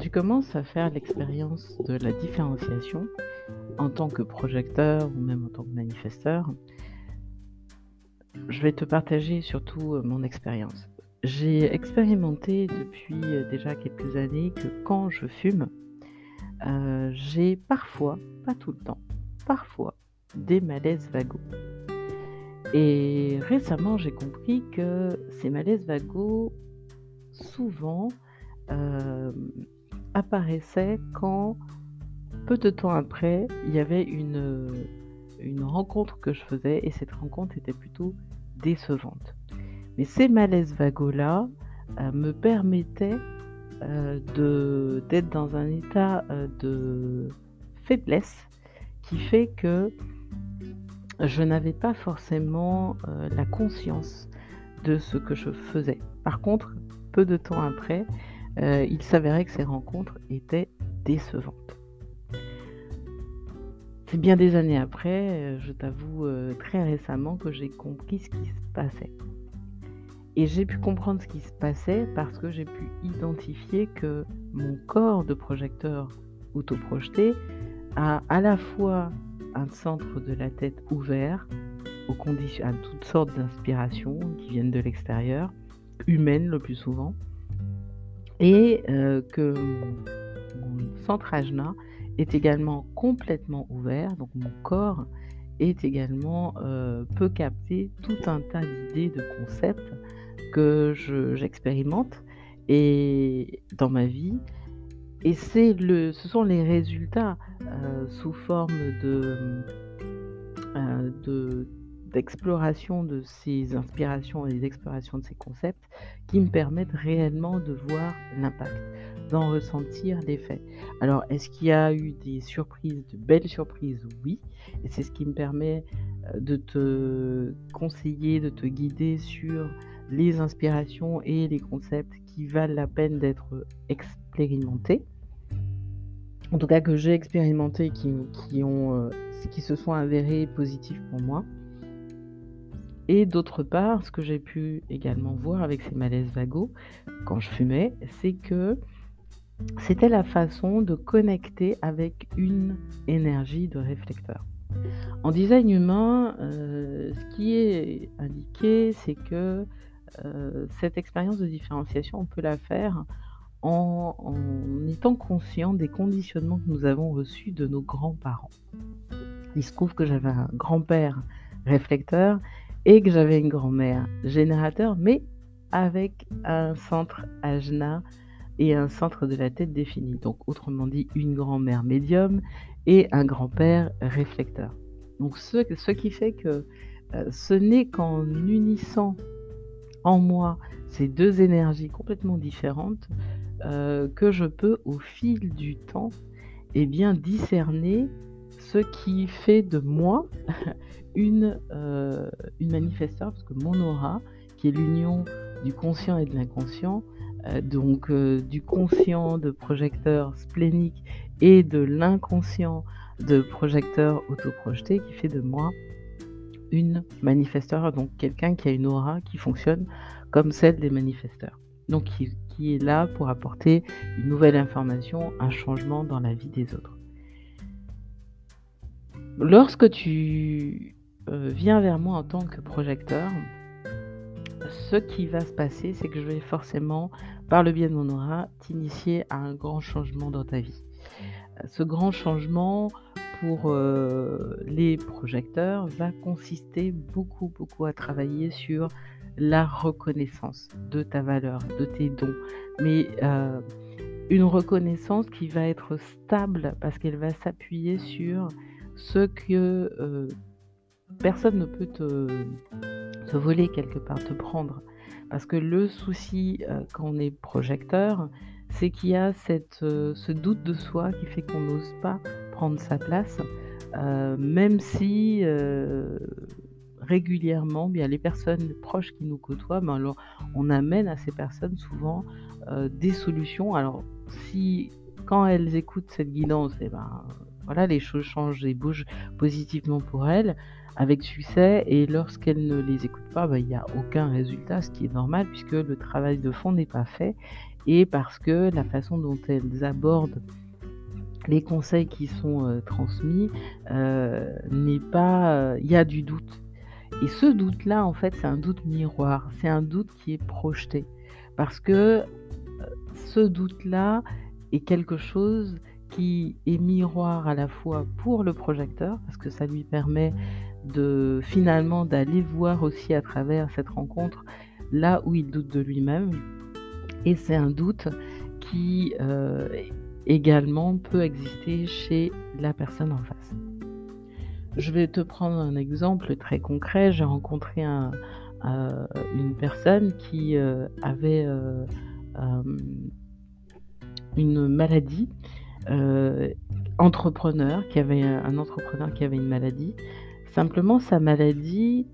tu commences à faire l'expérience de la différenciation en tant que projecteur ou même en tant que manifesteur, je vais te partager surtout euh, mon expérience. J'ai expérimenté depuis euh, déjà quelques années que quand je fume, euh, j'ai parfois, pas tout le temps, parfois des malaises vagos. Et récemment, j'ai compris que ces malaises vagos, souvent, apparaissaient quand, peu de temps après, il y avait une, rencontre que je faisais et cette rencontre était plutôt décevante. Mais ces malaises vagos-là euh, me permettaient euh, d'être dans un état euh, de faiblesse qui fait que je n'avais pas forcément la conscience de ce que je faisais. Par contre, peu de temps après, euh, il s'avérait que ces rencontres étaient décevantes. C'est bien des années après, euh, je t'avoue euh, très récemment, que j'ai compris ce qui se passait. Et j'ai pu comprendre ce qui se passait parce que j'ai pu identifier que mon corps de projecteur autoprojeté a à la fois un centre de la tête ouvert aux conditions, à toutes sortes d'inspirations qui viennent de l'extérieur, humaines le plus souvent, et euh, que mon, centre ajna est également complètement ouvert, donc mon corps est également euh, peut capter tout un tas d'idées, de concepts que je- j'expérimente dans ma vie. Et c'est le, ce sont les résultats euh, sous forme de, de- d'exploration de ces inspirations et d'exploration de ces concepts qui me permettent réellement de voir l'impact, d'en ressentir l'effet. Alors, est-ce qu'il y a eu des surprises, de belles surprises? Oui. Et c'est ce qui me permet euh, de te conseiller, de te guider sur les inspirations et les concepts qui valent la peine d'être expérimentés. En tout cas, que j'ai expérimenté, qui, qui, ont, euh, qui se sont avérés positifs pour moi. Et d'autre part, ce que j'ai pu également voir avec ces malaises vagos quand je fumais, c'est que c'était la façon de connecter avec une énergie de réflecteur. En design humain, euh, ce qui est indiqué, c'est que euh, cette expérience de différenciation, on peut la faire en, en étant conscient des conditionnements que nous avons reçus de nos grands-parents. Il se trouve que j'avais un grand-père réflecteur et que j'avais une grand-mère générateur, mais avec un centre ajna et un centre de la tête défini. Donc, autrement dit, une grand-mère médium et un grand-père réflecteur. Donc, ce, qui fait que euh, ce n'est qu'en unissant en moi ces deux énergies complètement différentes euh, que je peux, au fil du temps, eh bien, discerner ce qui fait de moi une, euh, une manifesteur, parce que mon aura, qui est l'union du conscient et de l'inconscient, euh, donc euh, du conscient de projecteur splénique et de l'inconscient de projecteur autoprojeté, qui fait de moi une manifesteur, donc quelqu'un qui a une aura qui fonctionne comme celle des manifesteurs. Donc qui est là pour apporter une nouvelle information, un changement dans la vie des autres. Lorsque tu euh, viens vers moi en tant que projecteur, ce qui va se passer, c'est que je vais forcément, par le biais de mon aura, t'initier à un grand changement dans ta vie. Ce grand changement, pour euh, les projecteurs, va consister beaucoup, beaucoup à travailler sur la reconnaissance de ta valeur, de tes dons. Mais euh, une reconnaissance qui va être stable parce qu'elle va s'appuyer sur ce que euh, personne ne peut te, voler quelque part, te prendre. Parce que le souci euh, quand on est projecteur, c'est qu'il y a cette, euh, ce doute de soi qui fait qu'on n'ose pas prendre sa place, même si régulièrement, bien les personnes proches qui nous côtoient, ben alors, on amène à ces personnes souvent des solutions. Alors si quand elles écoutent cette guidance, eh ben voilà, les choses changent et bougent positivement pour elles, avec succès, et lorsqu'elles ne les écoutent pas, il ben, n'y a aucun résultat, ce qui est normal puisque le travail de fond n'est pas fait, et parce que la façon dont elles abordent les conseils qui sont euh, transmis euh, n'est pas. Il y a du doute. Et ce doute-là, en fait, c'est un doute miroir. C'est un doute qui est projeté. Parce que ce doute-là est quelque chose qui est miroir à la fois pour le projecteur, parce que ça lui permet de finalement d'aller voir aussi à travers cette rencontre là où il doute de lui-même. Et c'est un doute qui euh, également peut exister chez la personne en face. Je vais te prendre un exemple très concret. J'ai rencontré un, euh, une personne qui euh, avait une maladie, entrepreneur, qui avait un entrepreneur qui avait une maladie. Simplement, sa maladie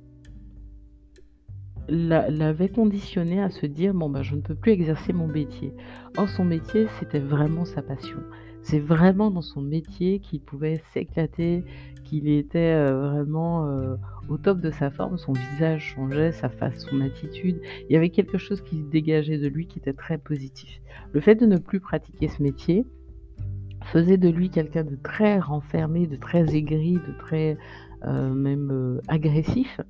l'avait conditionné à se dire bon ben je ne peux plus exercer mon métier. Or son métier c'était vraiment sa passion. C'est vraiment dans son métier qu'il pouvait s'éclater, qu'il était euh, vraiment euh, au top de sa forme, son visage changeait, sa face, son attitude. Il y avait quelque chose qui se dégageait de lui qui était très positif. Le fait de ne plus pratiquer ce métier faisait de lui quelqu'un de très renfermé, de très aigri, de très euh, même agressif.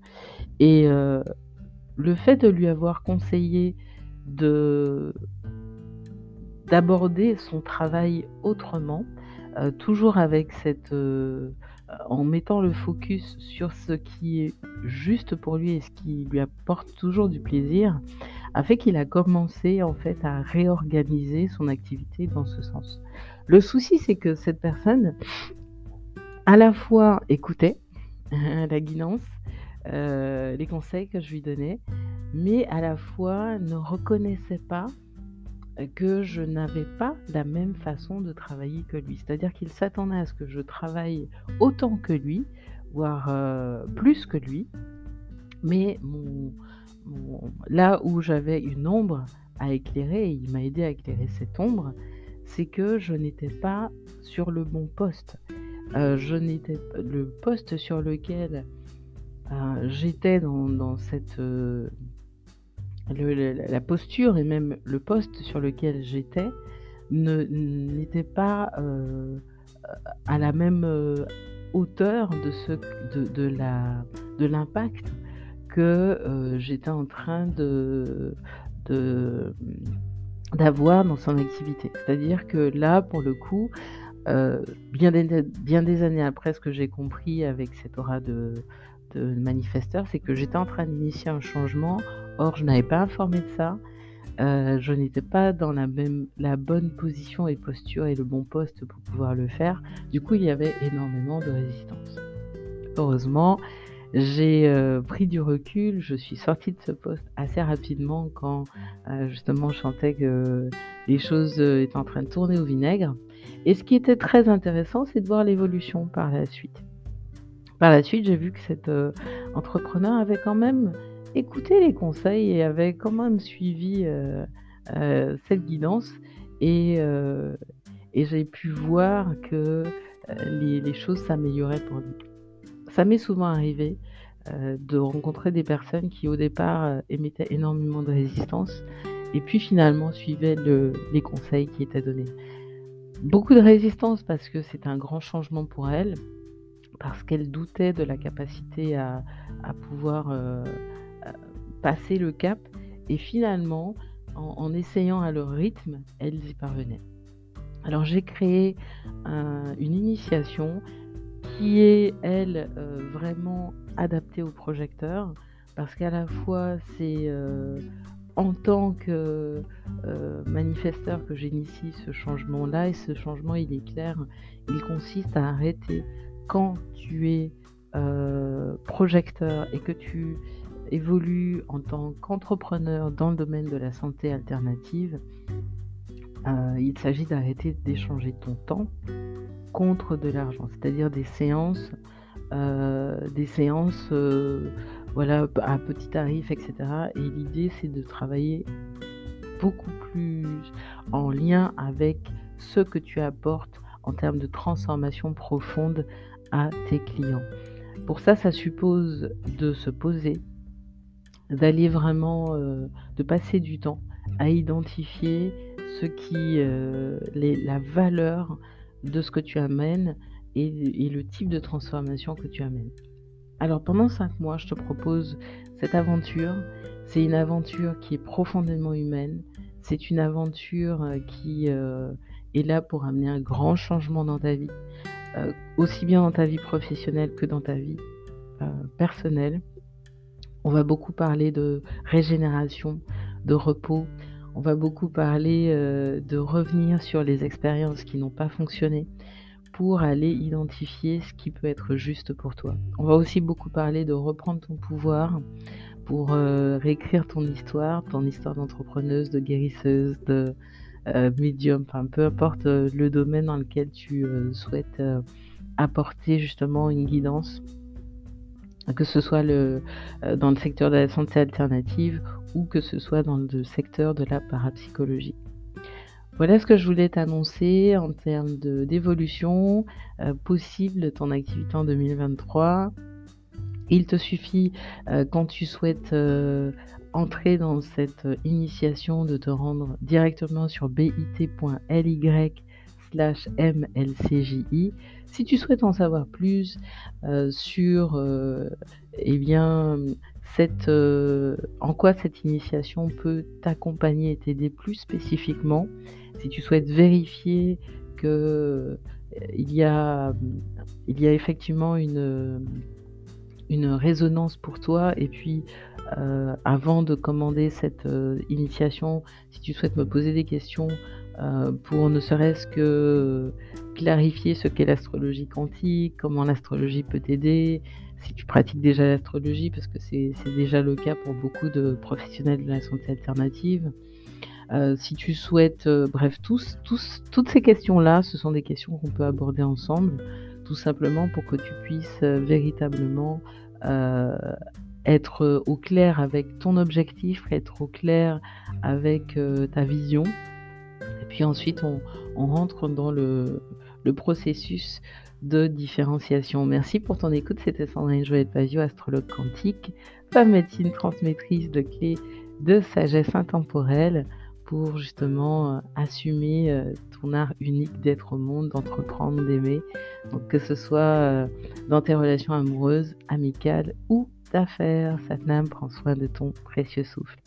Et le fait de lui avoir conseillé de d'aborder son travail autrement, euh, toujours avec cette euh, en mettant le focus sur ce qui est juste pour lui et ce qui lui apporte toujours du plaisir, a fait qu'il a commencé en fait à réorganiser son activité dans ce sens. Le souci, c'est que cette personne, à la fois écoutait la guidance, euh, les conseils que je lui donnais, mais à la fois ne reconnaissait pas que je n'avais pas la même façon de travailler que lui. C'est-à-dire qu'il s'attendait à ce que je travaille autant que lui, voire euh, plus que lui, mais là où j'avais une ombre à éclairer, il m'a aidé à éclairer cette ombre, c'est que je n'étais pas sur le bon poste. Euh, je n'étais le poste sur lequel euh, j'étais dans, cette euh, la posture et même le poste sur lequel j'étais n'était pas à la même hauteur de l'impact que j'étais en train de d'avoir dans son activité. C'est-à-dire que là, pour le coup, bien, des, bien des années après ce que j'ai compris avec cette aura de, de manifesteur, c'est que j'étais en train d'initier un changement. Or, je n'avais pas informé de ça. Euh, je n'étais pas dans la, même, la bonne position et posture et le bon poste pour pouvoir le faire. Du coup, il y avait énormément de résistance. Heureusement, j'ai euh, pris du recul. Je suis sortie de ce poste assez rapidement quand euh, justement je sentais que les choses étaient en train de tourner au vinaigre. Et ce qui était très intéressant, c'est de voir l'évolution par la suite. Par la suite, j'ai vu que cet euh, entrepreneur avait quand même écouté les conseils et avait quand même suivi euh, euh, cette guidance et, j'ai pu voir que les, choses s'amélioraient pour lui. Ça m'est souvent arrivé de rencontrer des personnes qui au départ émettaient énormément de résistance et puis finalement suivaient les conseils qui étaient donnés. Beaucoup de résistance parce que c'est un grand changement pour elles, parce qu'elles doutaient de la capacité à, pouvoir euh, passer le cap. Et finalement, en, essayant à leur rythme, elles y parvenaient. Alors j'ai créé une initiation qui est, elle, euh, vraiment adaptée au projecteur, parce qu'à la fois, c'est euh, en tant que manifesteur que j'initie ce changement-là, et ce changement, il est clair, il consiste à arrêter quand tu es euh, projecteur et que tu évolues en tant qu'entrepreneur dans le domaine de la santé alternative, euh, il s'agit d'arrêter d'échanger ton temps contre de l'argent, c'est-à-dire des séances, euh, des séances voilà, à petit tarif, etc. Et l'idée, c'est de travailler beaucoup plus en lien avec ce que tu apportes en termes de transformation profonde à tes clients. Pour ça, ça suppose de se poser, d'aller vraiment, euh, de passer du temps à identifier ce qui, euh, la valeur de ce que tu amènes et le type de transformation que tu amènes. Alors pendant 5 mois, je te propose cette aventure. C'est une aventure qui est profondément humaine. C'est une aventure, heu, qui, heu, est là pour amener un grand changement dans ta vie, aussi bien dans ta vie professionnelle que dans ta vie, personnelle. On va beaucoup parler de régénération, de repos. On va beaucoup parler, heu, de revenir sur les expériences qui n'ont pas fonctionné pour aller identifier ce qui peut être juste pour toi. On va aussi beaucoup parler de reprendre ton pouvoir pour, heu, réécrire ton histoire, ton histoire d'entrepreneuse, de guérisseuse, de, heu, médium, enfin peu importe, le domaine dans lequel tu, souhaites, apporter justement une guidance. Que ce soit heu, dans le secteur de la santé alternative ou que ce soit dans le secteur de la parapsychologie. Voilà ce que je voulais t'annoncer en termes d'évolution, heu, possible de ton activité en 2023. Il te suffit, heu, quand tu souhaites, entrer dans cette, initiation de te rendre directement sur bit.ly/mlcji. Si tu souhaites en savoir plus, heu, sur, heu, et bien, cette, heu, en quoi cette initiation peut t'accompagner et t'aider plus spécifiquement, si tu souhaites vérifier que, il y a, il y a effectivement une, résonance pour toi et puis, avant de commander cette, initiation, si tu souhaites me poser des questions, heu, pour ne serait-ce que clarifier ce qu'est l'astrologie quantique, comment l'astrologie peut t'aider, si tu pratiques déjà l'astrologie parce que c'est déjà le cas pour beaucoup de professionnels de la santé alternative. Heu, si tu souhaites, heu, bref toutes ces questions-là, ce sont des questions qu'on peut aborder ensemble, tout simplement pour que tu puisses, véritablement, être, au clair avec ton objectif, être au clair avec, ta vision puis ensuite on rentre dans le processus de différenciation. Merci pour ton écoute, c'était Sandrine Joël-Pavio, astrologue quantique, femme médecine transmettrice de clés de sagesse intemporelle pour justement, heu, assumer, heu, ton art unique d'être au monde, d'entreprendre, d'aimer. Que ce soit, heu, dans tes relations amoureuses, amicales ou d'affaires. Satnam, prends soin de ton précieux souffle.